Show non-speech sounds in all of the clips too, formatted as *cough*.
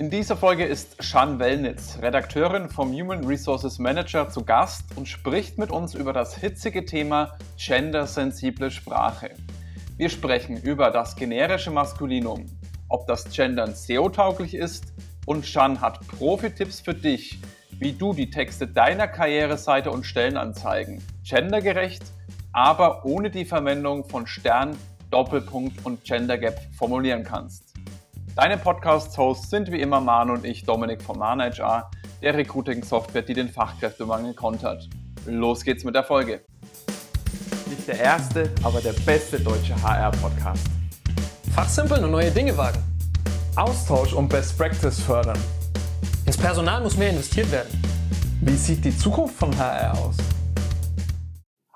In dieser Folge ist Shan Wellnitz, Redakteurin vom Human Resources Manager, zu Gast und spricht mit uns über das hitzige Thema gendersensible Sprache. Wir sprechen über das generische Maskulinum, ob das Gendern SEO-tauglich ist und Shan hat Profi-Tipps für dich, wie du die Texte deiner Karriereseite und Stellenanzeigen gendergerecht, aber ohne die Verwendung von Stern, Doppelpunkt und Gender Gap formulieren kannst. Deine Podcast-Hosts sind wie immer Manu und ich, Dominik von ManHR, der Recruiting-Software, die den Fachkräftemangel kontert. Los geht's mit der Folge. Nicht der erste, aber der beste deutsche HR-Podcast. Fachsimpeln und neue Dinge wagen. Austausch und Best Practice fördern. Ins Personal muss mehr investiert werden. Wie sieht die Zukunft von HR aus?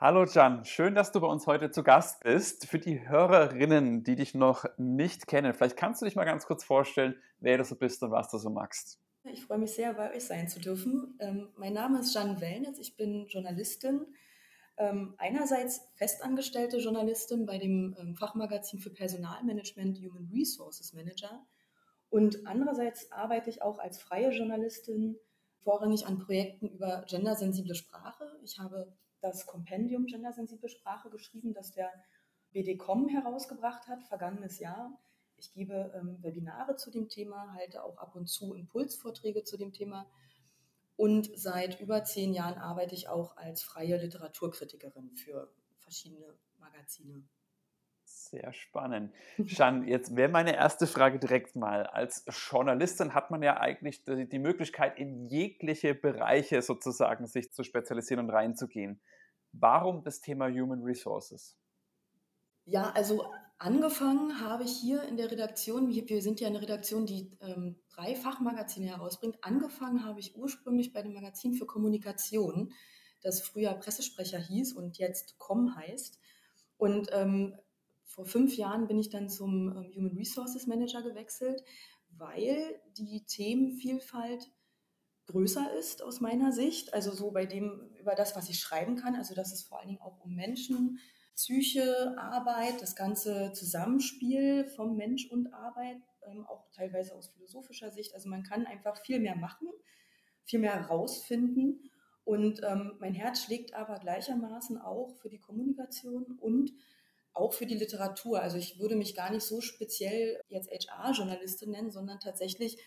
Hallo Jan, schön, dass du bei uns heute zu Gast bist. Für die Hörerinnen, die dich noch nicht kennen, vielleicht kannst du dich mal ganz kurz vorstellen, wer du so bist und was du so magst. Ich freue mich sehr, bei euch sein zu dürfen. Ähm, mein Name ist Jan Wellnitz, ich bin Journalistin. Ähm, einerseits festangestellte Journalistin bei dem ähm, Fachmagazin für Personalmanagement Human Resources Manager und andererseits arbeite ich auch als freie Journalistin vorrangig an Projekten über gendersensible Sprache. Ich habe das Kompendium Gendersensible Sprache geschrieben, das der BDCom herausgebracht hat, vergangenes Jahr. Ich gebe ähm, Webinare zu dem Thema, halte auch ab und zu Impulsvorträge zu dem Thema. Und seit über zehn Jahren arbeite ich auch als freie Literaturkritikerin für verschiedene Magazine. Sehr spannend. Shan, jetzt wäre meine erste Frage direkt mal. Als Journalistin hat man ja eigentlich die Möglichkeit, in jegliche Bereiche sozusagen sich zu spezialisieren und reinzugehen. Warum das Thema Human Resources? Ja, also angefangen habe ich hier in der Redaktion, wir sind ja eine Redaktion, die ähm, drei Fachmagazine herausbringt. Angefangen habe ich ursprünglich bei dem Magazin für Kommunikation, das früher Pressesprecher hieß und jetzt COM heißt. Und ähm, vor fünf Jahren bin ich dann zum ähm, Human Resources Manager gewechselt, weil die Themenvielfalt größer ist aus meiner Sicht. Also so bei dem, über das, was ich schreiben kann. Also dass es vor allen Dingen auch um Menschen, Psyche, Arbeit, das ganze Zusammenspiel vom Mensch und Arbeit, ähm, auch teilweise aus philosophischer Sicht. Also man kann einfach viel mehr machen, viel mehr herausfinden. Und ähm, mein Herz schlägt aber gleichermaßen auch für die Kommunikation und auch für die Literatur. Also ich würde mich gar nicht so speziell jetzt HR-Journalistin nennen, sondern tatsächlich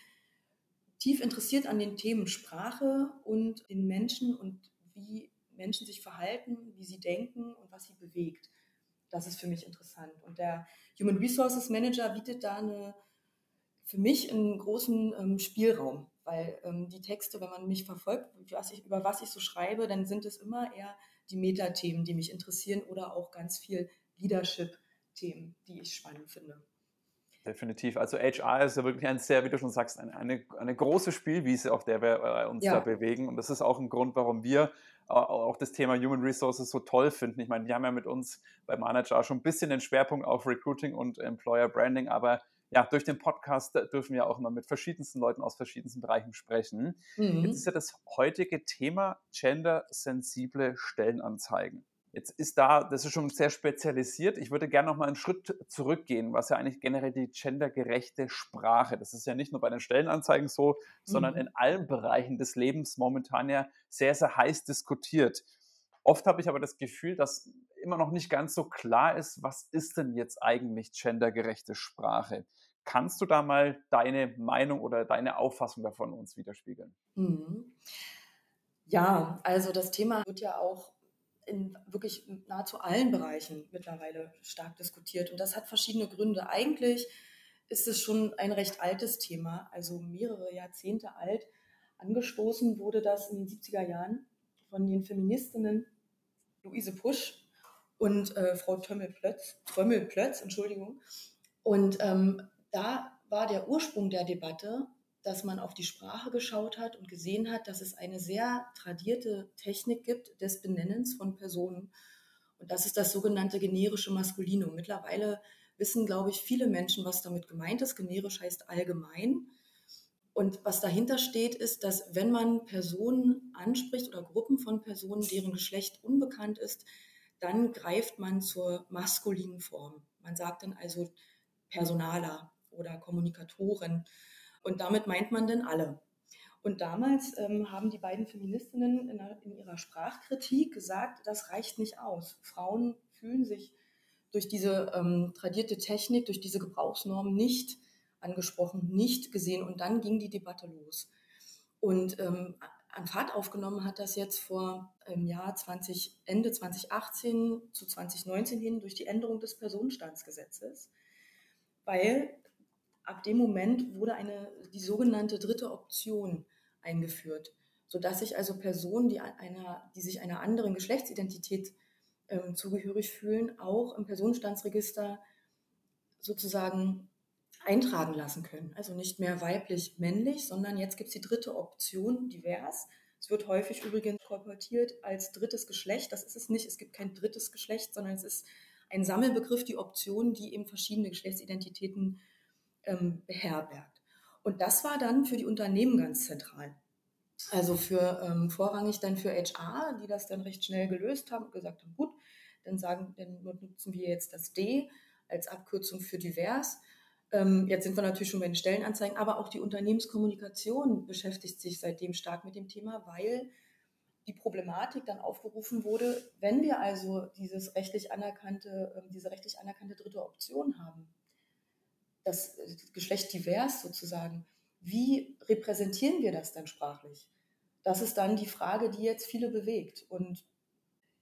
tief interessiert an den Themen Sprache und den Menschen und wie Menschen sich verhalten, wie sie denken und was sie bewegt. Das ist für mich interessant. Und der Human Resources Manager bietet da eine, für mich einen großen ähm, Spielraum, weil ähm, die Texte, wenn man mich verfolgt, was ich, über was ich so schreibe, dann sind es immer eher die Metathemen, die mich interessieren oder auch ganz viel Leadership-Themen, die ich spannend finde. Definitiv. Also HR ist ja wirklich ein sehr, wie du schon sagst, eine, eine, eine große Spielwiese, auf der wir äh, uns ja. da bewegen. Und das ist auch ein Grund, warum wir äh, auch das Thema Human Resources so toll finden. Ich meine, wir haben ja mit uns bei Manager schon ein bisschen den Schwerpunkt auf Recruiting und Employer Branding, aber ja, durch den Podcast dürfen wir auch immer mit verschiedensten Leuten aus verschiedensten Bereichen sprechen. Mhm. Jetzt ist ja das heutige Thema gendersensible Stellenanzeigen. Jetzt ist da, das ist schon sehr spezialisiert. Ich würde gerne noch mal einen Schritt zurückgehen, was ja eigentlich generell die gendergerechte Sprache. Das ist ja nicht nur bei den Stellenanzeigen so, mhm. sondern in allen Bereichen des Lebens momentan ja sehr, sehr heiß diskutiert. Oft habe ich aber das Gefühl, dass immer noch nicht ganz so klar ist, was ist denn jetzt eigentlich gendergerechte Sprache? Kannst du da mal deine Meinung oder deine Auffassung davon uns widerspiegeln? Mhm. Ja, also das Thema wird ja auch in wirklich nahezu allen Bereichen mittlerweile stark diskutiert. Und das hat verschiedene Gründe. Eigentlich ist es schon ein recht altes Thema, also mehrere Jahrzehnte alt. Angestoßen wurde das in den 70er Jahren von den Feministinnen Luise Pusch und äh, Frau Tömmel-Plötz, Trömmel-Plötz, Entschuldigung. Und ähm, da war der Ursprung der Debatte, dass man auf die Sprache geschaut hat und gesehen hat, dass es eine sehr tradierte Technik gibt des Benennens von Personen. Und das ist das sogenannte generische Maskulinum. Mittlerweile wissen, glaube ich, viele Menschen, was damit gemeint ist. Generisch heißt allgemein. Und was dahinter steht, ist, dass wenn man Personen anspricht oder Gruppen von Personen, deren Geschlecht unbekannt ist, dann greift man zur maskulinen Form. Man sagt dann also Personaler oder Kommunikatoren Und damit meint man denn alle. Und damals ähm, haben die beiden Feministinnen in, in, ihrer Sprachkritik gesagt, das reicht nicht aus. Frauen fühlen sich durch diese ähm, tradierte Technik, durch diese Gebrauchsnorm nicht angesprochen, nicht gesehen. Und dann ging die Debatte los. Und ähm, an Fahrt aufgenommen hat das jetzt vor im Jahr 20, Ende 2018 zu 2019 hin durch die Änderung des Personenstandsgesetzes, weil ab dem Moment wurde eine, die sogenannte dritte Option eingeführt, sodass sich also Personen, die, einer, die sich einer anderen Geschlechtsidentität ähm, zugehörig fühlen, auch im Personenstandsregister sozusagen eintragen lassen können. Also nicht mehr weiblich-männlich, sondern jetzt gibt es die dritte Option, divers. Es wird häufig übrigens kolportiert als drittes Geschlecht. Das ist es nicht. Es gibt kein drittes Geschlecht, sondern es ist ein Sammelbegriff, die Option, die eben verschiedene Geschlechtsidentitäten ähm, beherbergt. Und das war dann für die Unternehmen ganz zentral. Also für ähm, vorrangig dann für HR, die das dann recht schnell gelöst haben und gesagt haben, gut, dann sagen, dann nutzen wir jetzt das D als Abkürzung für divers ähm, jetzt sind wir natürlich schon bei den Stellenanzeigen, aber auch die Unternehmenskommunikation beschäftigt sich seitdem stark mit dem Thema, weil die Problematik dann aufgerufen wurde, wenn wir also dieses rechtlich anerkannte, ähm, diese rechtlich anerkannte dritte Option haben, das äh, Geschlecht divers sozusagen, wie repräsentieren wir das dann sprachlich? Das ist dann die Frage, die jetzt viele bewegt. Und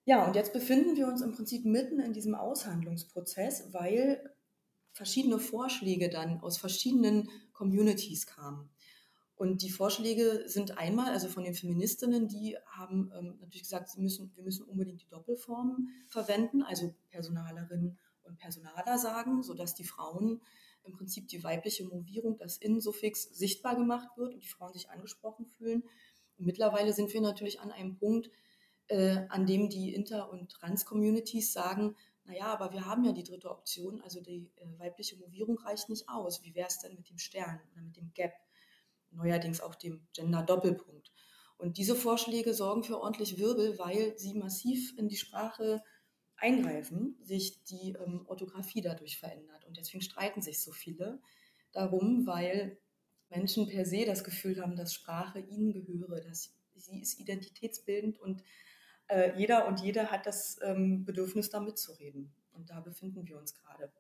ja, und jetzt befinden wir uns im Prinzip mitten in diesem Aushandlungsprozess, weil verschiedene Vorschläge dann aus verschiedenen Communities kamen. Und die Vorschläge sind einmal, also von den Feministinnen, die haben ähm, natürlich gesagt, sie müssen, wir müssen unbedingt die Doppelform verwenden, also Personalerin und Personaler sagen, sodass die Frauen im Prinzip die weibliche Movierung, das In-Suffix sichtbar gemacht wird und die Frauen sich angesprochen fühlen. Und mittlerweile sind wir natürlich an einem Punkt, äh, an dem die Inter- und Trans-Communities sagen, naja, aber wir haben ja die dritte Option, also die äh, weibliche Movierung reicht nicht aus. Wie wäre es denn mit dem Stern oder mit dem Gap? Neuerdings auch dem Gender-Doppelpunkt. Und diese Vorschläge sorgen für ordentlich Wirbel, weil sie massiv in die Sprache eingreifen, sich die ähm, Orthographie dadurch verändert. Und deswegen streiten sich so viele darum, weil Menschen per se das Gefühl haben, dass Sprache ihnen gehöre, dass sie ist identitätsbildend und äh, jeder und jede hat das ähm, Bedürfnis, da mitzureden. Und da befinden wir uns gerade.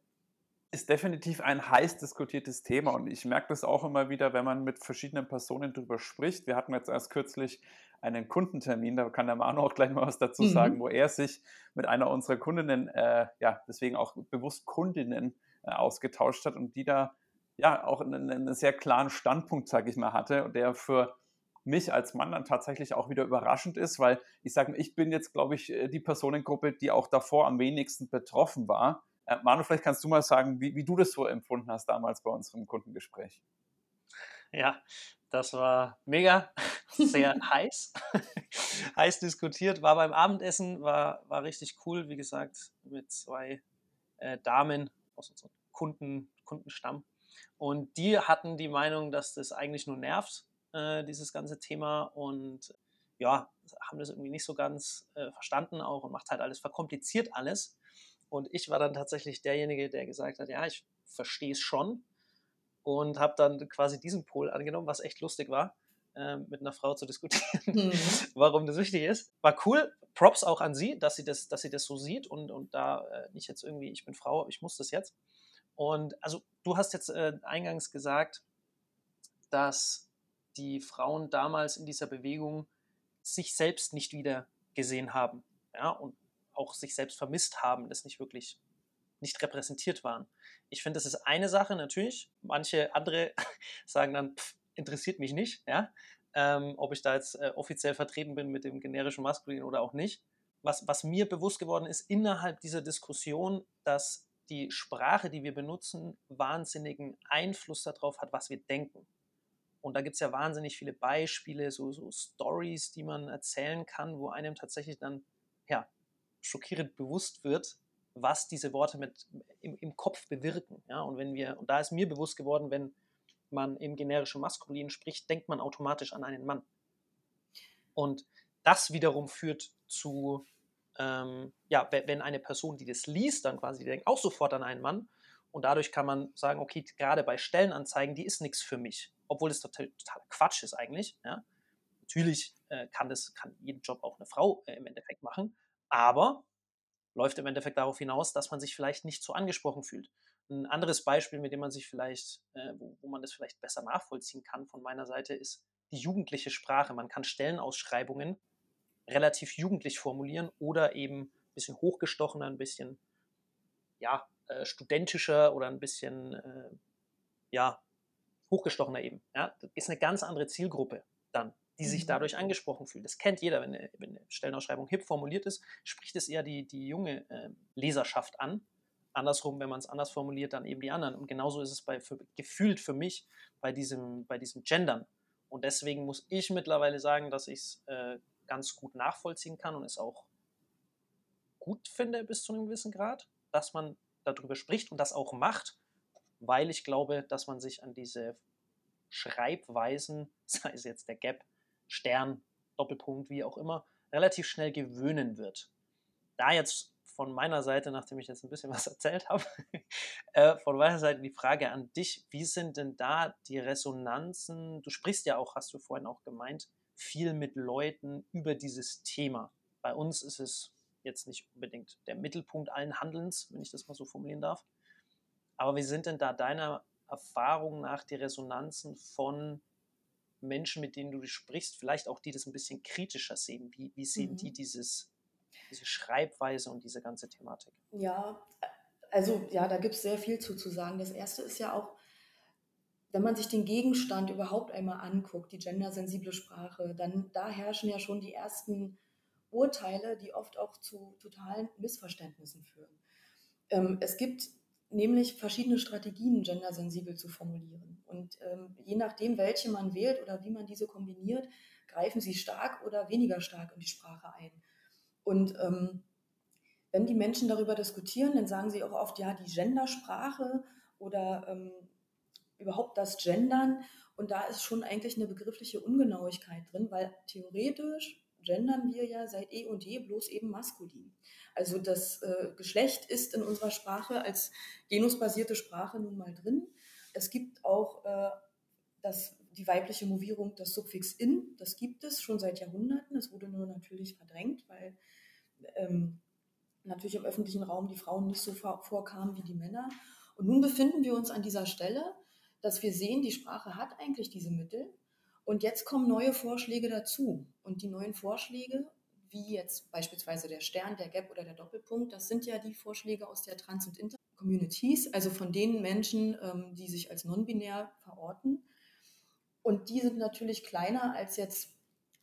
Ist definitiv ein heiß diskutiertes Thema und ich merke das auch immer wieder, wenn man mit verschiedenen Personen darüber spricht. Wir hatten jetzt erst kürzlich einen Kundentermin, da kann der Manu auch gleich mal was dazu mhm. sagen, wo er sich mit einer unserer Kundinnen, äh, ja, deswegen auch bewusst Kundinnen äh, ausgetauscht hat und die da ja auch einen, einen sehr klaren Standpunkt, sage ich mal, hatte und der für mich als Mann dann tatsächlich auch wieder überraschend ist, weil ich sage, ich bin jetzt, glaube ich, äh, die Personengruppe, die auch davor am wenigsten betroffen war. Äh, Manu, vielleicht kannst du mal sagen, wie, wie du das so empfunden hast damals bei unserem Kundengespräch. Ja, das war mega, *laughs* sehr heiß, *laughs* heiß diskutiert, war beim Abendessen, war, war richtig cool, wie gesagt, mit zwei äh, Damen aus unserem Kunden, Kundenstamm. Und die hatten die Meinung, dass das eigentlich nur nervt, äh, dieses ganze Thema und ja, haben das irgendwie nicht so ganz äh, verstanden auch und macht halt alles, verkompliziert alles. Und ich war dann tatsächlich derjenige, der gesagt hat, ja, ich verstehe es schon und habe dann quasi diesen Pol angenommen, was echt lustig war, äh, mit einer Frau zu diskutieren, mhm. *laughs* warum das wichtig ist. War cool. Props auch an sie, dass sie das, dass sie das so sieht und, und da äh, nicht jetzt irgendwie, ich bin Frau, ich muss das jetzt. Und also du hast jetzt äh, eingangs gesagt, dass die Frauen damals in dieser Bewegung sich selbst nicht wieder gesehen haben ja, und auch sich selbst vermisst haben, das nicht wirklich nicht repräsentiert waren. Ich finde, das ist eine Sache natürlich. Manche andere *laughs* sagen dann, pff, interessiert mich nicht, ja, ähm, ob ich da jetzt äh, offiziell vertreten bin mit dem generischen Maskulin oder auch nicht. Was, was mir bewusst geworden ist innerhalb dieser Diskussion, dass die Sprache, die wir benutzen, wahnsinnigen Einfluss darauf hat, was wir denken. Und da gibt es ja wahnsinnig viele Beispiele, so, so Stories, die man erzählen kann, wo einem tatsächlich dann ja, schockierend bewusst wird, was diese Worte mit im, im Kopf bewirken. Ja? Und wenn wir, und da ist mir bewusst geworden, wenn man im generischen Maskulin spricht, denkt man automatisch an einen Mann. Und das wiederum führt zu, ähm, ja, wenn eine Person, die das liest, dann quasi denkt auch sofort an einen Mann. Und dadurch kann man sagen, okay, gerade bei Stellenanzeigen, die ist nichts für mich obwohl es total, total Quatsch ist eigentlich. Ja. Natürlich äh, kann, das, kann jeden Job auch eine Frau äh, im Endeffekt machen, aber läuft im Endeffekt darauf hinaus, dass man sich vielleicht nicht so angesprochen fühlt. Ein anderes Beispiel, mit dem man sich vielleicht, äh, wo, wo man das vielleicht besser nachvollziehen kann von meiner Seite, ist die jugendliche Sprache. Man kann Stellenausschreibungen relativ jugendlich formulieren oder eben ein bisschen hochgestochener, ein bisschen ja, äh, studentischer oder ein bisschen äh, ja, hochgestochener eben. Ja? Das ist eine ganz andere Zielgruppe dann, die sich mhm. dadurch angesprochen fühlt. Das kennt jeder, wenn eine, wenn eine Stellenausschreibung hip formuliert ist, spricht es eher die, die junge äh, Leserschaft an. Andersrum, wenn man es anders formuliert, dann eben die anderen. Und genauso ist es bei, für, gefühlt für mich bei diesem, bei diesem Gendern. Und deswegen muss ich mittlerweile sagen, dass ich es äh, ganz gut nachvollziehen kann und es auch gut finde bis zu einem gewissen Grad, dass man darüber spricht und das auch macht, weil ich glaube, dass man sich an diese Schreibweisen, *laughs* sei es jetzt der Gap, Stern, Doppelpunkt, wie auch immer, relativ schnell gewöhnen wird. Da jetzt von meiner Seite, nachdem ich jetzt ein bisschen *laughs* was erzählt habe, äh, von meiner Seite die Frage an dich, wie sind denn da die Resonanzen? Du sprichst ja auch, hast du vorhin auch gemeint, viel mit Leuten über dieses Thema. Bei uns ist es jetzt nicht unbedingt der Mittelpunkt allen Handelns, wenn ich das mal so formulieren darf. Aber wie sind denn da deiner Erfahrung nach die Resonanzen von Menschen, mit denen du sprichst, vielleicht auch die das ein bisschen kritischer sehen? Wie, wie sehen mhm. die dieses, diese Schreibweise und diese ganze Thematik? Ja, also ja, da gibt es sehr viel zu, zu sagen. Das erste ist ja auch, wenn man sich den Gegenstand überhaupt einmal anguckt, die gendersensible Sprache, dann da herrschen ja schon die ersten Urteile, die oft auch zu totalen Missverständnissen führen. Ähm, es gibt nämlich verschiedene Strategien, gendersensibel zu formulieren. Und ähm, je nachdem, welche man wählt oder wie man diese kombiniert, greifen sie stark oder weniger stark in die Sprache ein. Und ähm, wenn die Menschen darüber diskutieren, dann sagen sie auch oft, ja, die Gendersprache oder ähm, überhaupt das Gendern. Und da ist schon eigentlich eine begriffliche Ungenauigkeit drin, weil theoretisch gendern wir ja seit eh und je bloß eben maskulin. Also das äh, Geschlecht ist in unserer Sprache als genusbasierte Sprache nun mal drin. Es gibt auch äh, das, die weibliche Movierung, das Suffix in, das gibt es schon seit Jahrhunderten. Es wurde nur natürlich verdrängt, weil ähm, natürlich im öffentlichen Raum die Frauen nicht so vorkamen wie die Männer. Und nun befinden wir uns an dieser Stelle, dass wir sehen, die Sprache hat eigentlich diese Mittel. Und jetzt kommen neue Vorschläge dazu. Und die neuen Vorschläge, wie jetzt beispielsweise der Stern, der Gap oder der Doppelpunkt, das sind ja die Vorschläge aus der Trans- und Inter-Communities, also von den Menschen, ähm, die sich als non-binär verorten. Und die sind natürlich kleiner als jetzt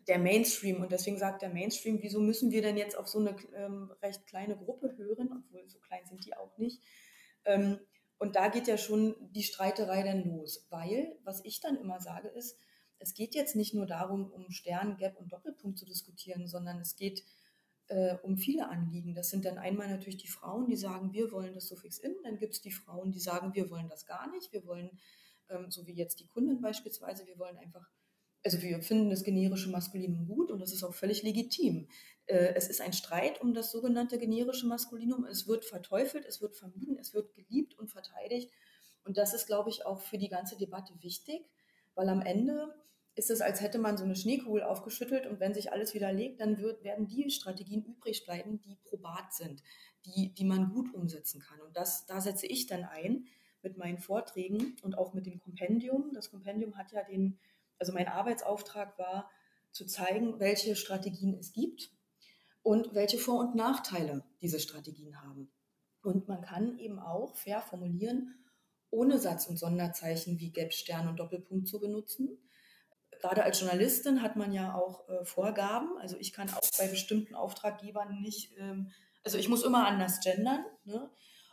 der Mainstream. Und deswegen sagt der Mainstream, wieso müssen wir denn jetzt auf so eine ähm, recht kleine Gruppe hören, obwohl so klein sind die auch nicht. Ähm, und da geht ja schon die Streiterei dann los, weil, was ich dann immer sage, ist, es geht jetzt nicht nur darum, um Stern, Gap und Doppelpunkt zu diskutieren, sondern es geht äh, um viele Anliegen. Das sind dann einmal natürlich die Frauen, die sagen, wir wollen das Suffix in, dann gibt es die Frauen, die sagen, wir wollen das gar nicht, wir wollen, ähm, so wie jetzt die Kunden beispielsweise, wir wollen einfach, also wir finden das generische Maskulinum gut und das ist auch völlig legitim. Äh, es ist ein Streit um das sogenannte generische Maskulinum. Es wird verteufelt, es wird vermieden, es wird geliebt und verteidigt. Und das ist, glaube ich, auch für die ganze Debatte wichtig, weil am Ende ist es, als hätte man so eine Schneekugel aufgeschüttelt und wenn sich alles wieder legt, dann wird, werden die Strategien übrig bleiben, die probat sind, die, die man gut umsetzen kann. Und das, da setze ich dann ein mit meinen Vorträgen und auch mit dem Kompendium. Das Kompendium hat ja den, also mein Arbeitsauftrag war, zu zeigen, welche Strategien es gibt und welche Vor- und Nachteile diese Strategien haben. Und man kann eben auch fair formulieren, ohne Satz und Sonderzeichen wie Gap, Stern und Doppelpunkt zu benutzen gerade als Journalistin hat man ja auch äh, Vorgaben. Also ich kann auch bei bestimmten Auftraggebern nicht, ähm, also ich muss immer anders gendern. Ne?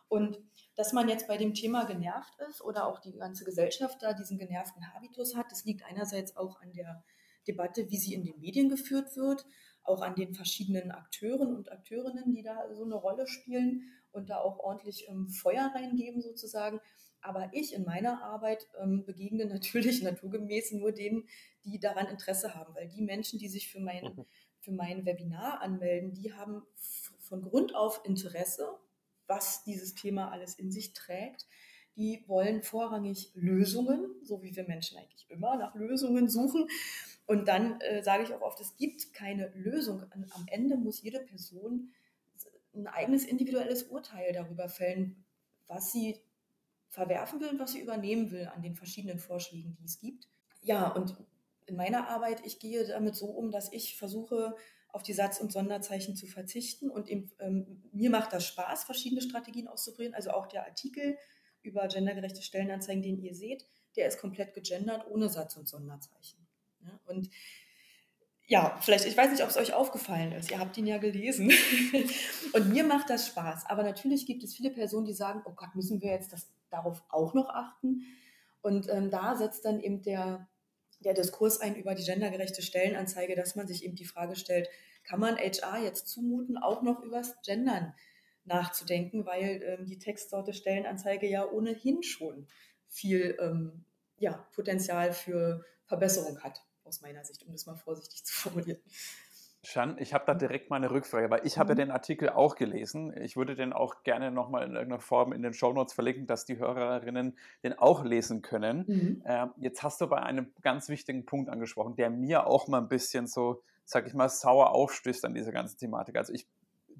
Und dass man jetzt bei dem Thema genervt ist oder auch die ganze Gesellschaft da diesen genervten Habitus hat, das liegt einerseits auch an der Debatte, wie sie in den Medien geführt wird, auch an den verschiedenen Akteuren und Akteurinnen, die da so eine Rolle spielen und da auch ordentlich ähm, Feuer reingeben sozusagen. Aber ich in meiner Arbeit ähm, begegne *laughs* natürlich naturgemäß nur denen, die daran Interesse haben, weil die Menschen, die sich für mein, mhm. für mein Webinar anmelden, die haben von Grund auf Interesse, was dieses Thema alles in sich trägt. die wollen vorrangig Lösungen, so wie wir Menschen eigentlich immer nach Lösungen suchen. Und dann äh, sage ich auch oft, es gibt keine Lösung. Am Ende muss jede Person ein eigenes individuelles Urteil darüber fällen, was sie verwerfen will und was sie übernehmen will an den verschiedenen Vorschlägen, die es gibt. Ja, und in meiner Arbeit, ich gehe damit so um, dass ich versuche, auf die Satz- und Sonderzeichen zu verzichten. Und eben, ähm, mir macht das Spaß, verschiedene Strategien auszuprobieren. Also auch der Artikel über gendergerechte Stellenanzeigen, den ihr seht, der ist komplett gegendert, ohne Satz- und Sonderzeichen. Ja, und ja, vielleicht, ich weiß nicht, ob es euch aufgefallen ist. Ihr habt ihn ja gelesen. *laughs* und mir macht das Spaß. Aber natürlich gibt es viele Personen, die sagen, oh Gott, müssen wir jetzt das, darauf auch noch achten? Und ähm, da setzt dann eben der, der Diskurs ein über die gendergerechte Stellenanzeige, dass man sich eben die Frage stellt, kann man HR jetzt zumuten, auch noch übers Gendern nachzudenken, weil ähm, die Textsorte Stellenanzeige ja ohnehin schon viel ähm, ja, Potenzial für Verbesserung hat aus meiner Sicht, um das mal vorsichtig zu formulieren. Shan, ich habe da direkt mal eine Rückfrage, weil ich habe ja mhm. den Artikel auch gelesen. Ich würde den auch gerne nochmal in irgendeiner Form in den Shownotes verlinken, dass die Hörerinnen den auch lesen können. Mhm. Ähm, jetzt hast du bei einem ganz wichtigen Punkt angesprochen, der mir auch mal ein bisschen so, sag ich mal, sauer aufstößt an dieser ganzen Thematik. Also ich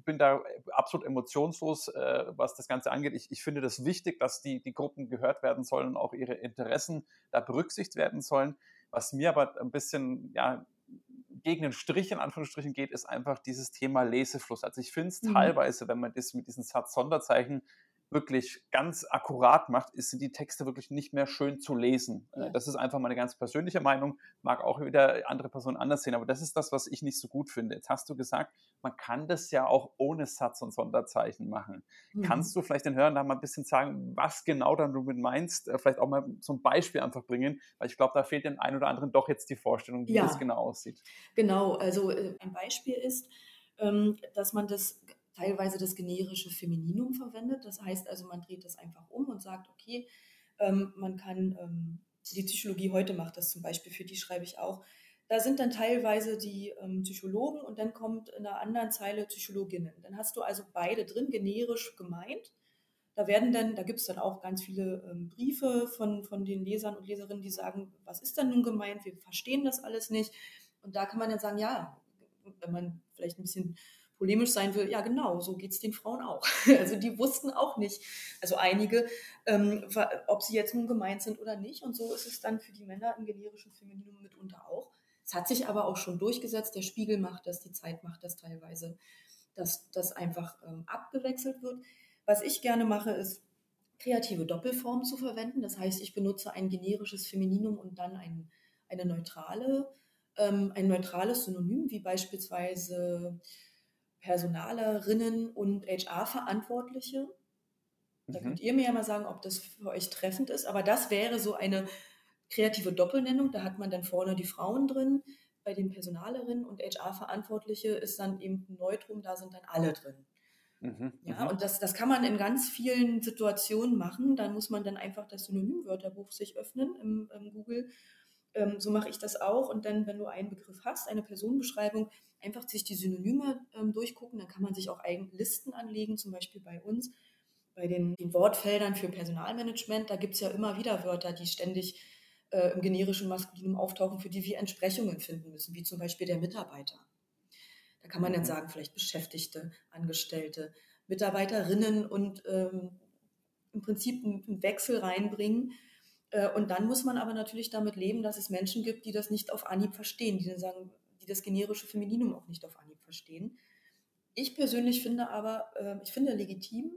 bin da absolut emotionslos, äh, was das Ganze angeht. Ich, ich finde das wichtig, dass die, die Gruppen gehört werden sollen und auch ihre Interessen da berücksichtigt werden sollen. Was mir aber ein bisschen ja, gegen den Strich in Anführungsstrichen geht, ist einfach dieses Thema Lesefluss. Also ich finde es mhm. teilweise, wenn man das mit diesen Satz-Sonderzeichen wirklich ganz akkurat macht, sind die Texte wirklich nicht mehr schön zu lesen. Äh, ja. Das ist einfach meine ganz persönliche Meinung, mag auch wieder andere Personen anders sehen, aber das ist das, was ich nicht so gut finde. Jetzt hast du gesagt, man kann das ja auch ohne Satz und Sonderzeichen machen. Mhm. Kannst du vielleicht den Hörern da mal ein bisschen sagen, was genau dann du mit meinst? Äh, vielleicht auch mal so ein Beispiel einfach bringen, weil ich glaube, da fehlt den einen oder anderen doch jetzt die Vorstellung, wie ja. das genau aussieht. Genau, also äh, ein Beispiel ist, ähm, dass man das teilweise das generische Femininum verwendet. Das heißt also, man dreht das einfach um und sagt, okay, ähm, man kann, ähm, die Psychologie heute macht das zum Beispiel, für die schreibe ich auch. Da sind dann teilweise die ähm, Psychologen und dann kommt in einer anderen Zeile Psychologinnen. Dann hast du also beide drin, generisch gemeint. Da werden dann, da gibt es dann auch ganz viele ähm, Briefe von, von den Lesern und Leserinnen, die sagen, was ist denn nun gemeint? Wir verstehen das alles nicht. Und da kann man dann sagen, ja, wenn man vielleicht ein bisschen polemisch sein will, ja genau, so geht es den Frauen auch. *laughs* Also die wussten auch nicht, also einige, ähm, ob sie jetzt nun gemeint sind oder nicht. Und so ist es dann für die Männer im generischen Femininum mitunter auch. Es hat sich aber auch schon durchgesetzt, der Spiegel macht das, die Zeit macht das teilweise, dass das einfach ähm, abgewechselt wird. Was ich gerne mache, ist kreative Doppelformen zu verwenden. Das heißt, ich benutze ein generisches Femininum und dann ein, eine neutrale, ähm, ein neutrales Synonym, wie beispielsweise Personalerinnen und HR-Verantwortliche. Da mhm. könnt ihr mir ja mal sagen, ob das für euch treffend ist. Aber das wäre so eine kreative Doppelnennung. Da hat man dann vorne die Frauen drin. Bei den Personalerinnen und HR-Verantwortliche ist dann eben ein Neutrum, da sind dann alle drin. Mhm, ja, mhm. und das, das kann man in ganz vielen Situationen machen. Dann muss man dann einfach das Synonymwörterbuch sich öffnen im, im Google ähm, so mache ich das auch. Und dann, wenn du einen Begriff hast, eine Personenbeschreibung, einfach sich die Synonyme ähm, durchgucken. Dann kann man sich auch eigene Listen anlegen, zum Beispiel bei uns, bei den, den Wortfeldern für Personalmanagement. Da gibt es ja immer wieder Wörter, die ständig äh, im generischen Maskulinum auftauchen, für die wir Entsprechungen finden müssen, wie zum Beispiel der Mitarbeiter. Da kann man dann mhm. sagen, vielleicht Beschäftigte, Angestellte, Mitarbeiterinnen und ähm, im Prinzip einen Wechsel reinbringen und dann muss man aber natürlich damit leben, dass es Menschen gibt, die das nicht auf Anhieb verstehen, die dann sagen, die das generische Femininum auch nicht auf Anhieb verstehen. Ich persönlich finde aber, äh, ich finde legitim,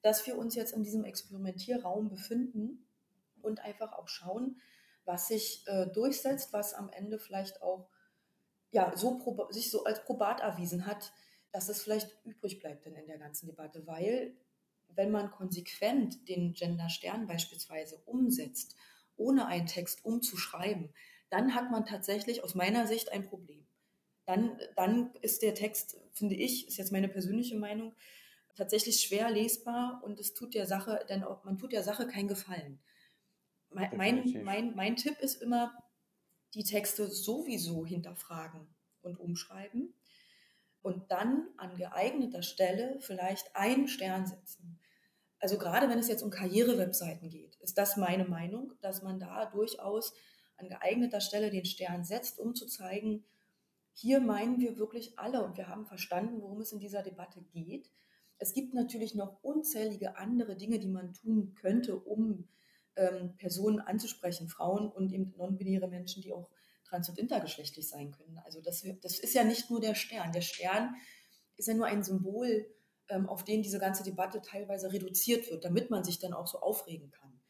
dass wir uns jetzt in diesem Experimentierraum befinden und einfach auch schauen, was sich äh, durchsetzt, was am Ende vielleicht auch ja, so sich so als probat erwiesen hat, dass es vielleicht übrig bleibt in der ganzen Debatte, weil wenn man konsequent den Gender-Stern beispielsweise umsetzt, ohne einen Text umzuschreiben, dann hat man tatsächlich aus meiner Sicht ein Problem. Dann, dann ist der Text, finde ich, ist jetzt meine persönliche Meinung, tatsächlich schwer lesbar und es tut der Sache, denn auch, man tut der Sache keinen Gefallen. Mein, mein, mein, mein Tipp ist immer, die Texte sowieso hinterfragen und umschreiben und dann an geeigneter Stelle vielleicht einen Stern setzen. Also gerade wenn es jetzt um Karrierewebseiten geht, ist das meine Meinung, dass man da durchaus an geeigneter Stelle den Stern setzt, um zu zeigen, hier meinen wir wirklich alle und wir haben verstanden, worum es in dieser Debatte geht. Es gibt natürlich noch unzählige andere Dinge, die man tun könnte, um ähm, Personen anzusprechen, Frauen und eben non-binäre Menschen, die auch trans- und intergeschlechtlich sein können. Also das, das ist ja nicht nur der Stern. Der Stern ist ja nur ein Symbol, auf den diese ganze Debatte teilweise reduziert wird, damit man sich dann auch so aufregen kann.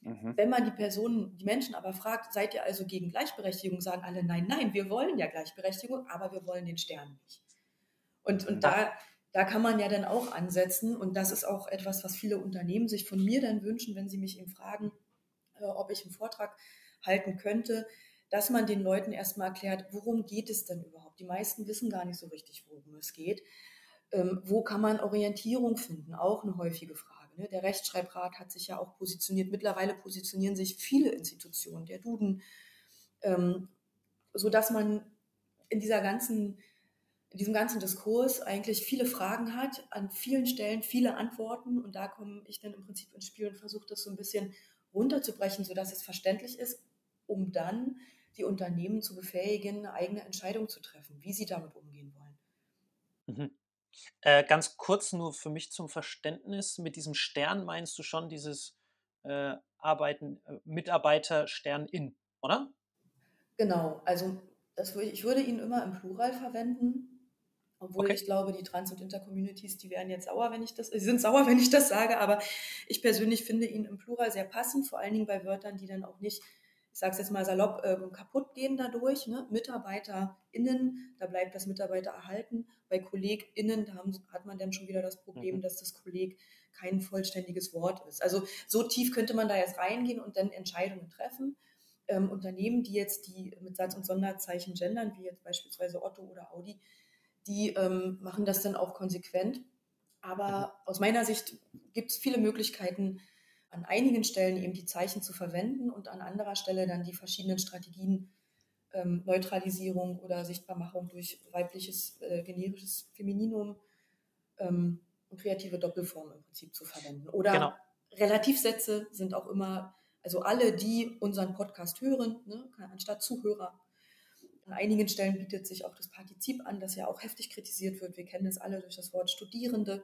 Mhm. Wenn man die Personen, die Menschen aber fragt, seid ihr also gegen Gleichberechtigung, sagen alle nein, nein, wir wollen ja Gleichberechtigung, aber wir wollen den Stern nicht. Und, und da, da kann man ja dann auch ansetzen und das ist auch etwas, was viele Unternehmen sich von mir dann wünschen, wenn sie mich eben fragen, äh, ob ich einen Vortrag halten könnte, dass man den Leuten erstmal erklärt, worum geht es denn überhaupt? Die meisten wissen gar nicht so richtig, worum es geht. Ähm, wo kann man Orientierung finden? Auch eine häufige Frage. Ne? Der Rechtschreibrat hat sich ja auch positioniert. Mittlerweile positionieren sich viele Institutionen, der Duden, ähm, sodass man in dieser ganzen in diesem ganzen Diskurs eigentlich viele Fragen hat, an vielen Stellen viele Antworten und da komme ich dann im Prinzip ins Spiel und versuche das so ein bisschen runterzubrechen, sodass es verständlich ist, um dann die Unternehmen zu befähigen, eine eigene Entscheidung zu treffen, wie sie damit umgehen wollen. Mhm. Äh, ganz kurz nur für mich zum Verständnis, mit diesem Stern meinst du schon dieses äh, Arbeiten, äh, Mitarbeiter-Stern in, oder? Genau, also das, ich würde ihn immer im Plural verwenden, obwohl okay. ich glaube, die Trans- und Intercommunities, die wären jetzt sauer, wenn ich das, sie sind sauer, *laughs* wenn ich das sage, aber ich persönlich finde ihn im Plural sehr passend, vor allen Dingen bei Wörtern, die dann auch nicht ich sage es jetzt mal salopp, äh, kaputt gehen dadurch. Ne? MitarbeiterInnen, da bleibt das Mitarbeiter erhalten. Bei KollegInnen, da haben, hat man dann schon wieder das Problem, mhm. dass das Kolleg kein vollständiges Wort ist. Also so tief könnte man da jetzt reingehen und dann Entscheidungen treffen. Ähm, Unternehmen, die jetzt die mit Satz- und Sonderzeichen gendern, wie jetzt beispielsweise Otto oder Audi, die ähm, machen das dann auch konsequent. Aber mhm. aus meiner Sicht gibt es viele Möglichkeiten, an einigen Stellen eben die Zeichen zu verwenden und an anderer Stelle dann die verschiedenen Strategien ähm, Neutralisierung oder Sichtbarmachung durch weibliches, äh, generisches Femininum ähm, und kreative Doppelform im Prinzip zu verwenden. Oder genau. Relativsätze sind auch immer, also alle, die unseren Podcast hören, ne, anstatt Zuhörer. An einigen Stellen bietet sich auch das Partizip an, das ja auch heftig kritisiert wird. Wir kennen es alle durch das Wort Studierende.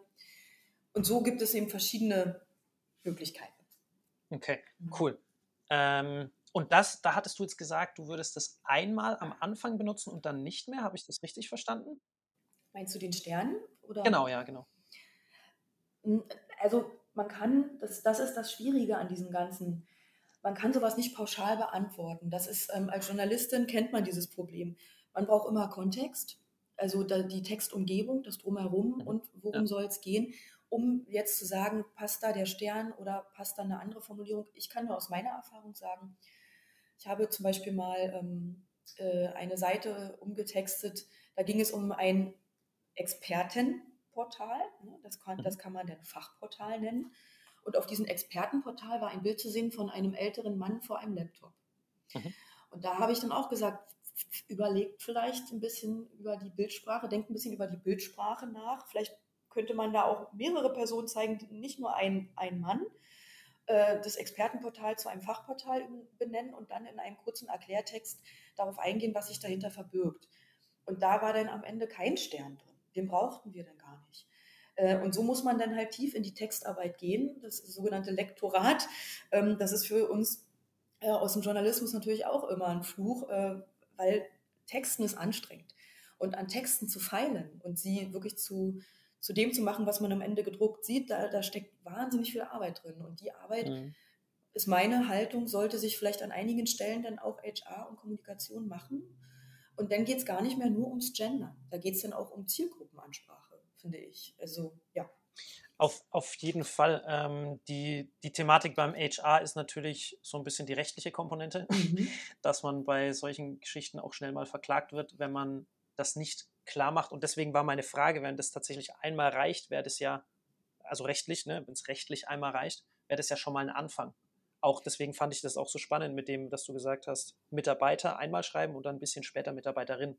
Und so gibt es eben verschiedene Möglichkeiten. Okay, mhm. cool. Ähm, und das, da hattest du jetzt gesagt, du würdest das einmal am Anfang benutzen und dann nicht mehr. Habe ich das richtig verstanden? Meinst du den Stern? Oder? Genau, ja, genau. Also man kann, das, das ist das Schwierige an diesem Ganzen, man kann sowas nicht pauschal beantworten. Das ist, ähm, als Journalistin kennt man dieses Problem. Man braucht immer Kontext, also da, die Textumgebung, das drumherum mhm. und worum ja. soll es gehen um jetzt zu sagen, passt da der Stern oder passt da eine andere Formulierung. Ich kann nur aus meiner Erfahrung sagen, ich habe zum Beispiel mal ähm, äh, eine Seite umgetextet, da ging es um ein Expertenportal, ne? das, kann, das kann man dann Fachportal nennen. Und auf diesem Expertenportal war ein Bild zu sehen von einem älteren Mann vor einem Laptop. Mhm. Und da habe ich dann auch gesagt, überlegt vielleicht ein bisschen über die Bildsprache, denkt ein bisschen über die Bildsprache nach. Vielleicht könnte man da auch mehrere Personen zeigen, nicht nur ein, ein Mann, äh, das Expertenportal zu einem Fachportal benennen und dann in einem kurzen Erklärtext darauf eingehen, was sich dahinter verbirgt. Und da war dann am Ende kein Stern drin. Den brauchten wir dann gar nicht. Äh, und so muss man dann halt tief in die Textarbeit gehen, das sogenannte Lektorat. Ähm, das ist für uns äh, aus dem Journalismus natürlich auch immer ein Fluch, äh, weil Texten ist anstrengend. Und an Texten zu feilen und sie wirklich zu, zu dem zu machen, was man am Ende gedruckt sieht, da, da steckt wahnsinnig viel Arbeit drin. Und die Arbeit mhm. ist meine Haltung, sollte sich vielleicht an einigen Stellen dann auch HR und Kommunikation machen. Und dann geht es gar nicht mehr nur ums Gender. Da geht es dann auch um Zielgruppenansprache, finde ich. Also ja. Auf, auf jeden Fall. Ähm, die, die Thematik beim HR ist natürlich so ein bisschen die rechtliche Komponente, mhm. *laughs* dass man bei solchen Geschichten auch schnell mal verklagt wird, wenn man das nicht klar macht. Und deswegen war meine Frage, wenn das tatsächlich einmal reicht, wäre das ja, also rechtlich, ne, wenn es rechtlich einmal reicht, wäre das ja schon mal ein Anfang. Auch deswegen fand ich das auch so spannend mit dem, dass du gesagt hast, Mitarbeiter einmal schreiben und dann ein bisschen später Mitarbeiterin.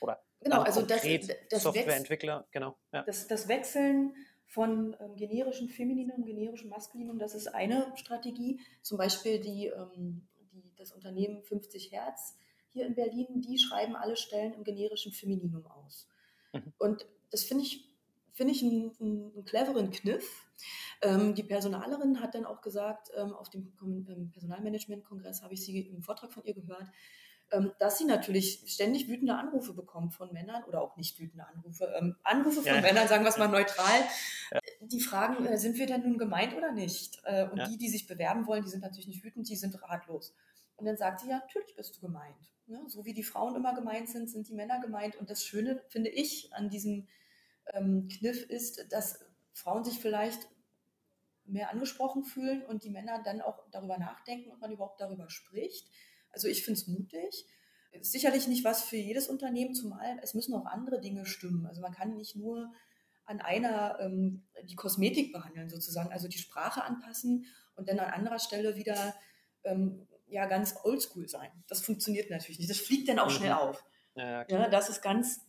Oder genau, also das, das Softwareentwickler, genau. Ja. Das, das Wechseln von ähm, generischem Femininum, generischem Maskulinum. Das ist eine Strategie. Zum Beispiel die, ähm, die, das Unternehmen 50 Hertz hier in Berlin, die schreiben alle Stellen im generischen Femininum aus. Mhm. Und das finde ich, find ich einen, einen, cleveren Kniff. Ähm, die Personalerin hat dann auch gesagt, ähm, auf dem Personalmanagement-Kongress habe ich sie im Vortrag von ihr gehört, ähm, dass sie natürlich ständig wütende Anrufe bekommt von Männern oder auch nicht wütende Anrufe, ähm, Anrufe von ja. Männern, sagen wir es mal neutral, ja. die fragen, äh, sind wir denn nun gemeint oder nicht? Äh, und ja. die, die sich bewerben wollen, die sind natürlich nicht wütend, die sind ratlos. Und dann sagt sie, ja, natürlich bist du gemeint. Ne? So wie die Frauen immer gemeint sind, sind die Männer gemeint. Und das Schöne, finde ich, an diesem ähm, Kniff ist, dass Frauen sich vielleicht mehr angesprochen fühlen und die Männer dann auch darüber nachdenken, ob man überhaupt darüber spricht. Also ich finde es mutig. Ist sicherlich nicht was für jedes Unternehmen, zumal es müssen auch andere Dinge stimmen. Also man kann nicht nur an einer ähm, die Kosmetik behandeln sozusagen, also die Sprache anpassen und dann an anderer Stelle wieder ähm, ja ganz oldschool sein. Das funktioniert natürlich nicht. Das fliegt dann auch mhm. schnell auf. Ja, ja, das ist ganz,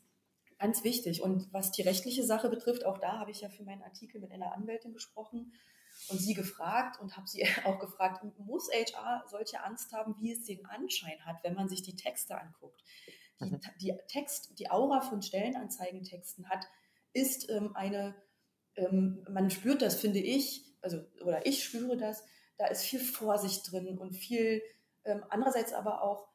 ganz wichtig. Und was die rechtliche Sache betrifft, auch da habe ich ja für meinen Artikel mit einer Anwältin gesprochen und sie gefragt und habe sie *laughs* auch gefragt, muss HR solche Angst haben, wie es den Anschein hat, wenn man sich die Texte anguckt? Die, mhm. die Text, die Aura von Stellenanzeigentexten hat, ist ähm, eine, ähm, man spürt das, finde ich, also oder ich spüre das, da ist viel Vorsicht drin und viel, ähm, andererseits aber auch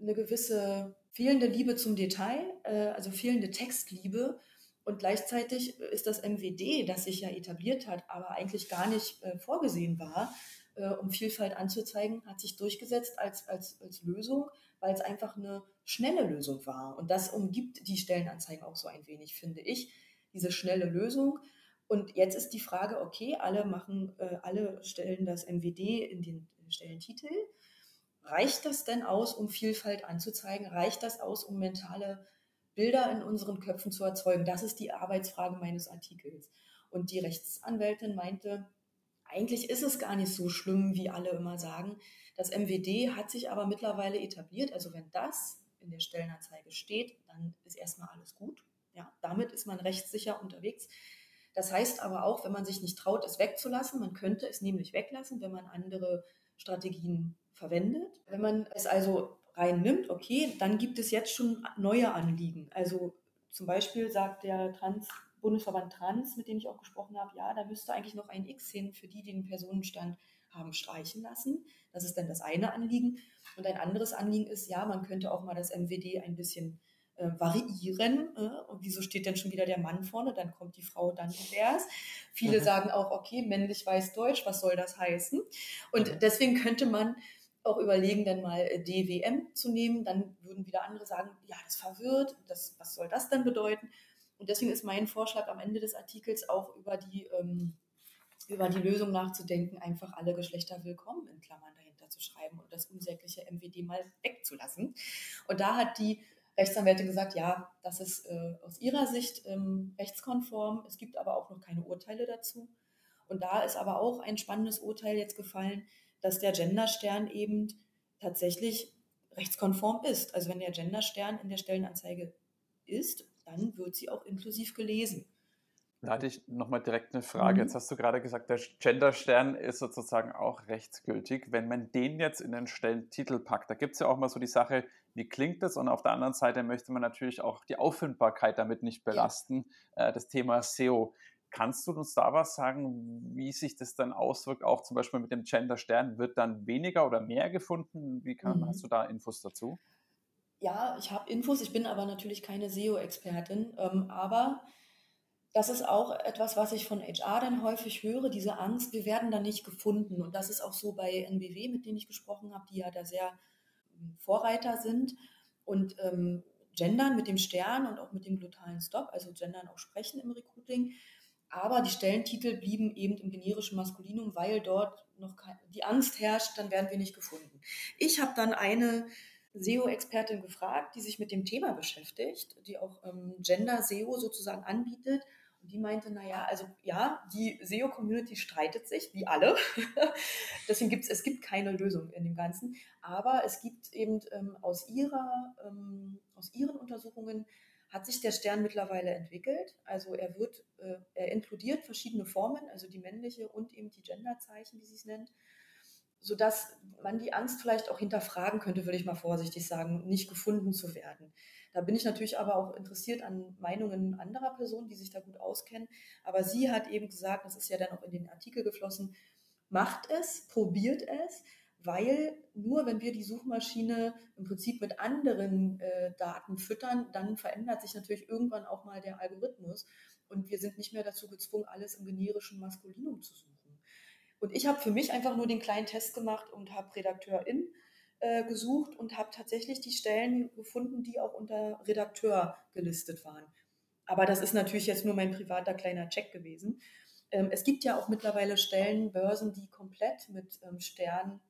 eine gewisse fehlende Liebe zum Detail, äh, also fehlende Textliebe und gleichzeitig ist das MWD, das sich ja etabliert hat, aber eigentlich gar nicht äh, vorgesehen war, äh, um Vielfalt anzuzeigen, hat sich durchgesetzt als, als, als Lösung, weil es einfach eine schnelle Lösung war. Und das umgibt die Stellenanzeigen auch so ein wenig, finde ich, diese schnelle Lösung. Und jetzt ist die Frage, okay, alle machen, äh, alle stellen das MWD in den Stellentitel. Reicht das denn aus, um Vielfalt anzuzeigen? Reicht das aus, um mentale Bilder in unseren Köpfen zu erzeugen. Das ist die Arbeitsfrage meines Artikels. Und die Rechtsanwältin meinte, eigentlich ist es gar nicht so schlimm, wie alle immer sagen. Das MWD hat sich aber mittlerweile etabliert. Also wenn das in der Stellenanzeige steht, dann ist erstmal alles gut. Ja, damit ist man rechtssicher unterwegs. Das heißt aber auch, wenn man sich nicht traut, es wegzulassen, man könnte es nämlich weglassen, wenn man andere Strategien verwendet. Wenn man es also reinnimmt, okay, dann gibt es jetzt schon neue Anliegen. Also zum Beispiel sagt der Trans Bundesverband Trans, mit dem ich auch gesprochen habe, ja, da müsste eigentlich noch ein X hin für die, die den Personenstand haben streichen lassen. Das ist dann das eine Anliegen. Und ein anderes Anliegen ist, ja, man könnte auch mal das MWD ein bisschen äh, variieren. Äh, und wieso steht denn schon wieder der Mann vorne? Dann kommt die Frau dann divers. Viele mhm. sagen auch, okay, männlich, weiß, deutsch, was soll das heißen? Und mhm. deswegen könnte man auch überlegen, dann mal äh, DWM zu nehmen. Dann würden wieder andere sagen, ja, das verwirrt, das, was soll das denn bedeuten? Und deswegen ist mein Vorschlag am Ende des Artikels auch über die, ähm, über die Lösung nachzudenken, einfach alle Geschlechter willkommen in Klammern dahinter zu schreiben und das unsägliche MWD mal wegzulassen. Und da hat die Rechtsanwältin gesagt, ja, das ist äh, aus ihrer Sicht ähm, rechtskonform. Es gibt aber auch noch keine Urteile dazu. Und da ist aber auch ein spannendes Urteil jetzt gefallen, dass der Genderstern eben tatsächlich rechtskonform ist. Also wenn der Genderstern in der Stellenanzeige ist, dann wird sie auch inklusiv gelesen. Da hatte ich nochmal direkt eine Frage. Mhm. Jetzt hast du gerade gesagt, der Genderstern ist sozusagen auch rechtsgültig. Wenn man den jetzt in den Stellentitel packt, da gibt es ja auch mal so die Sache, wie klingt das? Und auf der anderen Seite möchte man natürlich auch die Auffindbarkeit damit nicht belasten. Ja. Äh, das Thema SEO. Kannst du uns da was sagen, wie sich das dann auswirkt, auch zum Beispiel mit dem Gender-Stern? Wird dann weniger oder mehr gefunden? Wie kann, mhm. hast du da Infos dazu? Ja, ich habe Infos, ich bin aber natürlich keine SEO-Expertin, ähm, aber das ist auch etwas, was ich von HR dann häufig höre, diese Angst, wir werden da nicht gefunden. Und das ist auch so bei NBW, mit denen ich gesprochen habe, die ja da sehr ähm, Vorreiter sind. Und ähm, Gendern mit dem Stern und auch mit dem glotalen Stop, also Gendern auch sprechen im Recruiting, aber die Stellentitel blieben eben im generischen Maskulinum, weil dort noch die Angst herrscht, dann werden wir nicht gefunden. Ich habe dann eine SEO-Expertin gefragt, die sich mit dem Thema beschäftigt, die auch ähm, Gender-SEO sozusagen anbietet. Die meinte, naja, also ja, die SEO-Community streitet sich, wie alle. *laughs* Deswegen gibt es, es gibt keine Lösung in dem Ganzen. Aber es gibt eben ähm, aus, ihrer, ähm, aus ihren Untersuchungen hat sich der Stern mittlerweile entwickelt. Also er wird, äh, er inkludiert verschiedene Formen, also die männliche und eben die Genderzeichen, wie sie es nennt, sodass man die Angst vielleicht auch hinterfragen könnte, würde ich mal vorsichtig sagen, nicht gefunden zu werden. Da bin ich natürlich aber auch interessiert an Meinungen anderer Personen, die sich da gut auskennen. Aber sie hat eben gesagt, das ist ja dann auch in den Artikel geflossen, macht es, probiert es, weil nur wenn wir die Suchmaschine im Prinzip mit anderen äh, Daten füttern, dann verändert sich natürlich irgendwann auch mal der Algorithmus und wir sind nicht mehr dazu gezwungen, alles im generischen Maskulinum zu suchen. Und ich habe für mich einfach nur den kleinen Test gemacht und habe Redakteurin äh, gesucht und habe tatsächlich die Stellen gefunden, die auch unter Redakteur gelistet waren. Aber das ist natürlich jetzt nur mein privater kleiner Check gewesen. Ähm, es gibt ja auch mittlerweile Stellenbörsen, die komplett mit ähm, Stern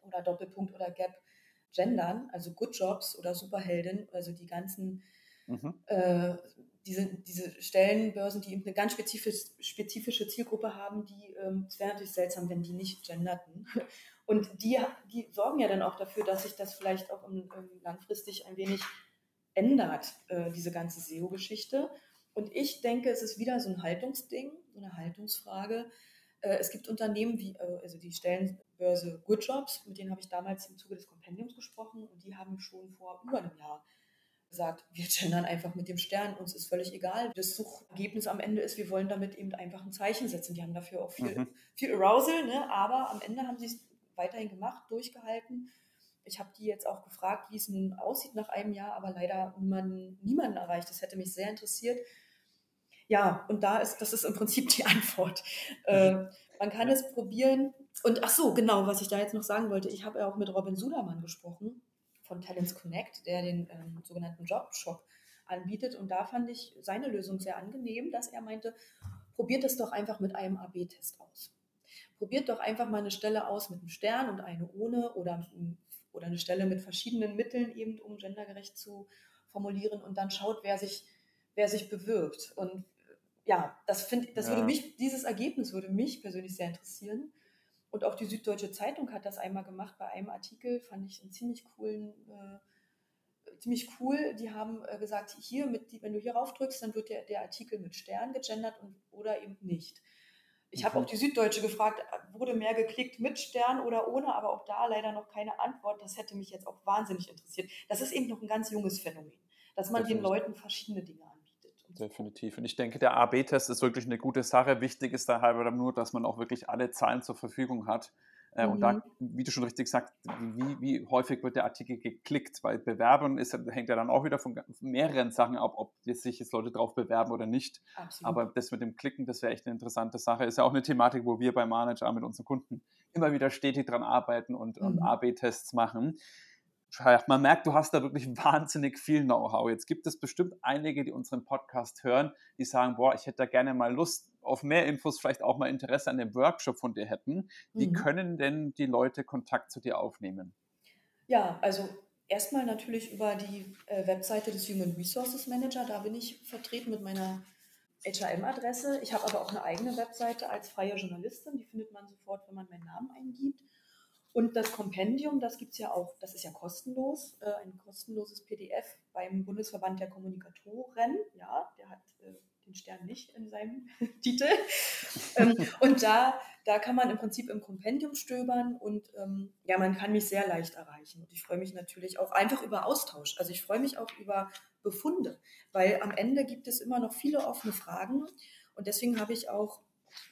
oder Doppelpunkt oder Gap gendern, also Good Jobs oder Superheldin, also die ganzen, mhm. äh, diese, diese Stellenbörsen, die eine ganz spezifisch, spezifische Zielgruppe haben, die, ähm, es wäre natürlich seltsam, wenn die nicht genderten. Und die, die sorgen ja dann auch dafür, dass sich das vielleicht auch um, um langfristig ein wenig ändert, äh, diese ganze SEO-Geschichte. Und ich denke, es ist wieder so ein Haltungsding, so eine Haltungsfrage. Äh, es gibt Unternehmen wie, äh, also die Stellenbörse Good Jobs, mit denen habe ich damals im Zuge des Kompendiums gesprochen und die haben schon vor über einem Jahr gesagt, wir gendern einfach mit dem Stern, uns ist völlig egal, wie das Suchergebnis am Ende ist, wir wollen damit eben einfach ein Zeichen setzen. Die haben dafür auch viel, mhm. viel Arousal, ne? aber am Ende haben sie es weiterhin gemacht, durchgehalten. Ich habe die jetzt auch gefragt, wie es nun aussieht nach einem Jahr, aber leider niemanden, niemanden erreicht. Das hätte mich sehr interessiert. Ja, und da ist, das ist im Prinzip die *laughs* Antwort. Äh, man kann es probieren. Und ach so, genau, was ich da jetzt noch sagen wollte. Ich habe ja auch mit Robin Sudermann gesprochen von Talents Connect, der den ähm, sogenannten Jobshop anbietet. Und da fand ich seine Lösung sehr angenehm, dass er meinte, probiert es doch einfach mit einem AB-Test aus probiert doch einfach mal eine Stelle aus mit einem Stern und eine ohne oder, oder eine Stelle mit verschiedenen Mitteln eben, um gendergerecht zu formulieren und dann schaut, wer sich, wer sich bewirbt. Und ja, das finde das ja. würde mich, dieses Ergebnis würde mich persönlich sehr interessieren. Und auch die Süddeutsche Zeitung hat das einmal gemacht bei einem Artikel, fand ich einen ziemlich coolen, äh, ziemlich cool. Die haben äh, gesagt, hier, mit, wenn du hier rauf drückst, dann wird der, der Artikel mit Stern gegendert und, oder eben nicht. Ich habe auch die Süddeutsche gefragt, wurde mehr geklickt mit Stern oder ohne, aber auch da leider noch keine Antwort. Das hätte mich jetzt auch wahnsinnig interessiert. Das ist eben noch ein ganz junges Phänomen, dass man Definitiv. den Leuten verschiedene Dinge anbietet. Definitiv. Und ich denke, der AB-Test ist wirklich eine gute Sache. Wichtig ist da halber nur, dass man auch wirklich alle Zahlen zur Verfügung hat. Mhm. Und da, mhm. wie du schon richtig sagst, wie, wie häufig wird der Artikel geklickt? Weil Bewerbung ist, hängt ja dann auch wieder von mehreren Sachen ab, ob jetzt sich jetzt Leute drauf bewerben oder nicht. Absolut. Aber das mit dem Klicken, das wäre echt eine interessante Sache. Ist ja auch eine Thematik, wo wir bei Manager mit unseren Kunden immer wieder stetig dran arbeiten und, mhm. und AB-Tests machen man merkt, du hast da wirklich wahnsinnig viel Know-how. Jetzt gibt es bestimmt einige, die unseren Podcast hören, die sagen, boah, ich hätte da gerne mal Lust auf mehr Infos, vielleicht auch mal Interesse an dem Workshop von dir hätten. Wie mhm. können denn die Leute Kontakt zu dir aufnehmen? Ja, also erstmal natürlich über die äh, Webseite des Human Resources Manager. Da bin ich vertreten mit meiner HRM-Adresse. Ich habe aber auch eine eigene Webseite als freie Journalistin. Die findet man sofort, wenn man meinen Namen eingibt. Und das Kompendium, das gibt es ja auch, das ist ja kostenlos, äh, ein kostenloses PDF beim Bundesverband der Kommunikatoren. Ja, der hat äh, den Stern nicht in seinem *laughs* Titel. ähm, und da, da kann man im Prinzip im Kompendium stöbern und ähm, ja, man kann mich sehr leicht erreichen. Und ich freue mich natürlich auch einfach über Austausch. Also ich freue mich auch über Befunde, weil am Ende gibt es immer noch viele offene Fragen. Und deswegen habe ich auch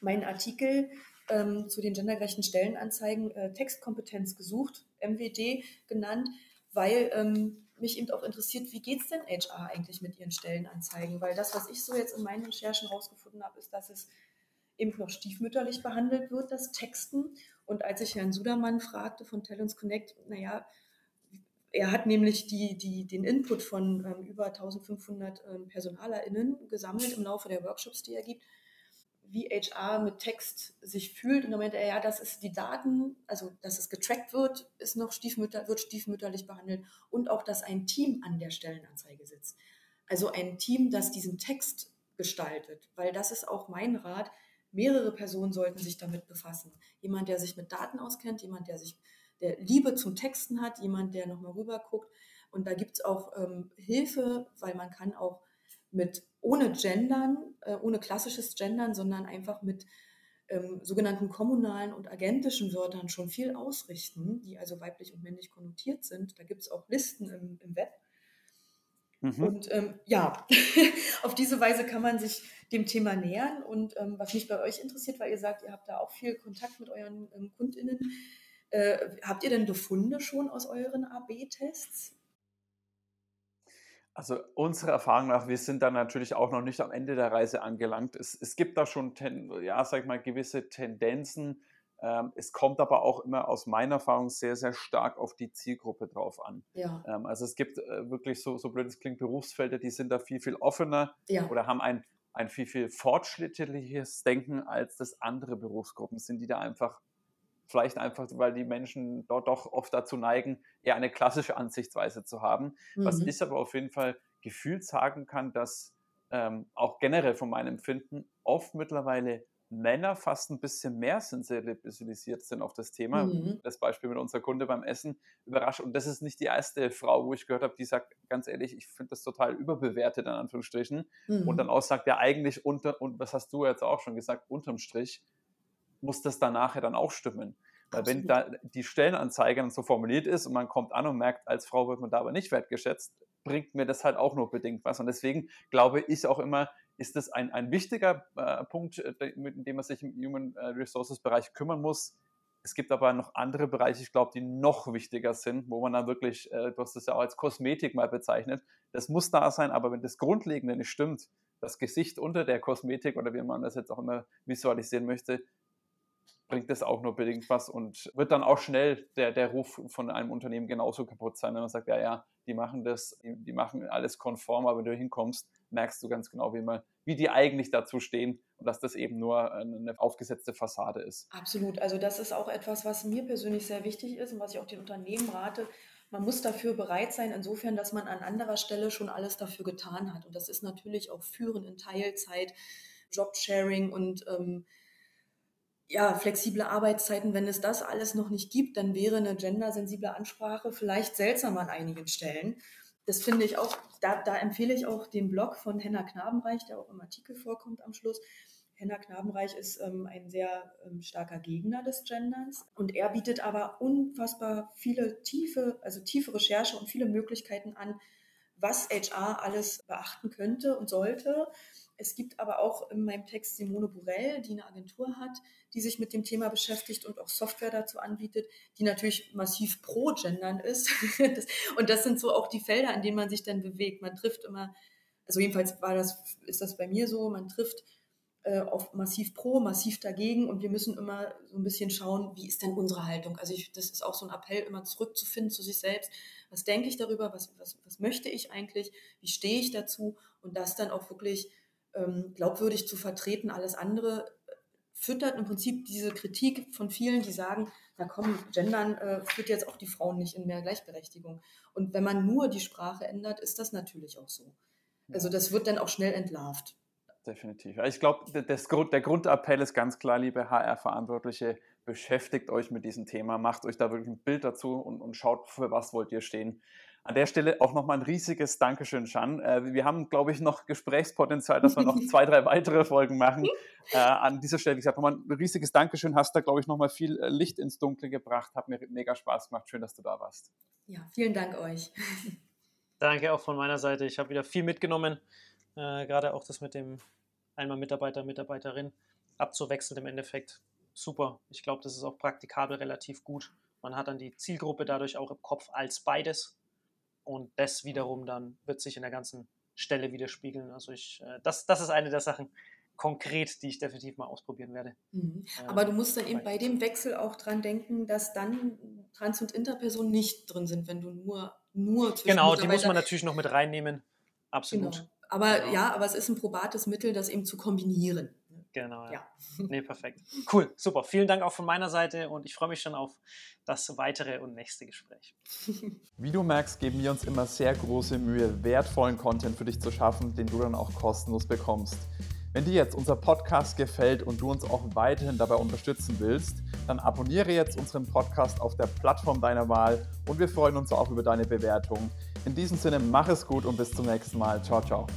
meinen Artikel ähm, zu den gendergerechten Stellenanzeigen äh, Textkompetenz gesucht, MWD genannt, weil ähm, mich eben auch interessiert, wie geht es denn HR eigentlich mit ihren Stellenanzeigen? Weil das, was ich so jetzt in meinen Recherchen rausgefunden habe, ist, dass es eben noch stiefmütterlich behandelt wird, das Texten. Und als ich Herrn Sudermann fragte von Talents Connect, naja, er hat nämlich die, die, den Input von ähm, über 1500 ähm, PersonalerInnen gesammelt im Laufe der Workshops, die er gibt wie HR mit Text sich fühlt. Und dann meinte er, ja, das ist die Daten, also dass es getrackt wird, ist noch stiefmütter, wird stiefmütterlich behandelt und auch, dass ein Team an der Stellenanzeige sitzt. Also ein Team, das diesen Text gestaltet, weil das ist auch mein Rat. Mehrere Personen sollten sich damit befassen. Jemand, der sich mit Daten auskennt, jemand, der sich der Liebe zum Texten hat, jemand, der nochmal rüber guckt. Und da gibt es auch ähm, Hilfe, weil man kann auch mit ohne Gendern, äh, ohne klassisches Gendern, sondern einfach mit ähm, sogenannten kommunalen und agentischen Wörtern schon viel ausrichten, die also weiblich und männlich konnotiert sind. Da gibt es auch Listen im, im Web. Mhm. Und ähm, ja, *laughs* auf diese Weise kann man sich dem Thema nähern. Und ähm, was mich bei euch interessiert, weil ihr sagt, ihr habt da auch viel Kontakt mit euren ähm, KundInnen, äh, habt ihr denn Befunde schon aus euren AB-Tests? Also unserer Erfahrung nach, wir sind da natürlich auch noch nicht am Ende der Reise angelangt. Es, es gibt da schon, ten, ja, sag ich mal, gewisse Tendenzen. Ähm, es kommt aber auch immer aus meiner Erfahrung sehr, sehr stark auf die Zielgruppe drauf an. Ja. Ähm, also es gibt äh, wirklich so, so blöd es klingt, Berufsfelder, die sind da viel, viel offener ja. oder haben ein, ein viel, viel fortschrittliches Denken, als das andere Berufsgruppen sind, die da einfach Vielleicht einfach, weil die Menschen dort doch oft dazu neigen, eher eine klassische Ansichtsweise zu haben. Mhm. Was ich aber auf jeden Fall gefühlt sagen kann, dass ähm, auch generell von meinem Empfinden oft mittlerweile Männer fast ein bisschen mehr sensibilisiert sind auf das Thema. Mhm. Das Beispiel mit unserer Kunde beim Essen überrascht. Und das ist nicht die erste Frau, wo ich gehört habe, die sagt, ganz ehrlich, ich finde das total überbewertet, in Anführungsstrichen. Mhm. Und dann auch sagt, ja, eigentlich unter, und was hast du jetzt auch schon gesagt, unterm Strich muss das dann nachher dann auch stimmen. Weil wenn da die Stellenanzeige dann so formuliert ist und man kommt an und merkt, als Frau wird man da aber nicht wertgeschätzt, bringt mir das halt auch nur bedingt was. Und deswegen glaube ich auch immer, ist das ein, ein wichtiger äh, Punkt, äh, mit dem man sich im Human äh, Resources Bereich kümmern muss. Es gibt aber noch andere Bereiche, ich glaube, die noch wichtiger sind, wo man dann wirklich, äh, du hast das ja auch als Kosmetik mal bezeichnet, das muss da sein, aber wenn das Grundlegende nicht stimmt, das Gesicht unter der Kosmetik oder wie man das jetzt auch immer visualisieren möchte, bringt das auch nur bedingt was und wird dann auch schnell der, der Ruf von einem Unternehmen genauso kaputt sein, wenn man sagt, ja, ja, die machen das, die machen alles konform, aber wenn du hinkommst, merkst du ganz genau, wie, man, wie die eigentlich dazu stehen und dass das eben nur eine aufgesetzte Fassade ist. Absolut, also das ist auch etwas, was mir persönlich sehr wichtig ist und was ich auch den Unternehmen rate. Man muss dafür bereit sein, insofern, dass man an anderer Stelle schon alles dafür getan hat. Und das ist natürlich auch Führen in Teilzeit, Jobsharing und ähm, ja, flexible Arbeitszeiten, wenn es das alles noch nicht gibt, dann wäre eine gendersensible Ansprache vielleicht seltsam an einigen Stellen. Das finde ich auch, da, da empfehle ich auch den Blog von Henna Knabenreich, der auch im Artikel vorkommt am Schluss. Henna Knabenreich ist ähm, ein sehr ähm, starker Gegner des Genderns und er bietet aber unfassbar viele tiefe, also tiefe Recherche und viele Möglichkeiten an, was HR alles beachten könnte und sollte. Es gibt aber auch in meinem Text Simone Burell, die eine Agentur hat, die sich mit dem Thema beschäftigt und auch Software dazu anbietet, die natürlich massiv pro Gendern ist. *laughs* und das sind so auch die Felder, in denen man sich dann bewegt. Man trifft immer, also jedenfalls war das, ist das bei mir so, man trifft äh, auf massiv pro, massiv dagegen und wir müssen immer so ein bisschen schauen, wie ist denn unsere Haltung? Also ich, das ist auch so ein Appell, immer zurückzufinden zu sich selbst. Was denke ich darüber? Was, was, was möchte ich eigentlich? Wie stehe ich dazu? Und das dann auch wirklich ähm, glaubwürdig zu vertreten. Alles andere äh, füttert im Prinzip diese Kritik von vielen, die sagen, na komm, Gendern äh, führt jetzt auch die Frauen nicht in mehr Gleichberechtigung. Und wenn man nur die Sprache ändert, ist das natürlich auch so. Also das wird dann auch schnell entlarvt. Definitiv. Ich glaube, der Grundappell ist ganz klar, liebe HR-Verantwortliche, beschäftigt euch mit diesem Thema, macht euch da wirklich ein Bild dazu und, und schaut, für was wollt ihr stehen. An der Stelle auch nochmal ein riesiges Dankeschön, Shan. Äh, wir haben, glaube ich, noch Gesprächspotenzial, dass wir noch *laughs* zwei, drei weitere Folgen machen. Äh, an dieser Stelle, wie gesagt, nochmal ein riesiges Dankeschön. Hast da, glaube ich, nochmal viel äh, Licht ins Dunkle gebracht. Hat mir mega Spaß gemacht. Schön, dass du da warst. Ja, vielen Dank euch. *laughs* Danke auch von meiner Seite. Ich habe wieder viel mitgenommen. Äh, gerade auch das mit dem einmal Mitarbeiter, Mitarbeiterin abzuwechseln im Endeffekt. Super. Ich glaube, das ist auch praktikabel relativ gut. Man hat dann die Zielgruppe dadurch auch im Kopf als beides und das wiederum dann wird sich in der ganzen Stelle widerspiegeln. Also ich, äh, das, das ist eine der Sachen konkret, die ich definitiv mal ausprobieren werde. Mhm. Äh, Aber du musst dann eben bei dem Wechsel auch dran denken, dass dann Trans- und Interpersonen nicht drin sind, wenn du nur, nur zwischen Genau, die muss man natürlich noch mit reinnehmen. Absolut. Genau. Aber genau. ja, aber es ist ein probates Mittel, das eben zu kombinieren. Genau, ja. ja. *laughs* Nee, perfekt. Cool, super. Vielen Dank auch von meiner Seite und ich freue mich schon auf das weitere und nächste Gespräch. *laughs* Wie du merkst, geben wir uns immer sehr große Mühe, wertvollen Content für dich zu schaffen, den du dann auch kostenlos bekommst. Wenn dir jetzt unser Podcast gefällt und du uns auch weiterhin dabei unterstützen willst, dann abonniere jetzt unseren Podcast auf der Plattform deiner Wahl und wir freuen uns auch über deine Bewertung. In diesem Sinne, mach es gut und bis zum nächsten Mal. Ciao, ciao.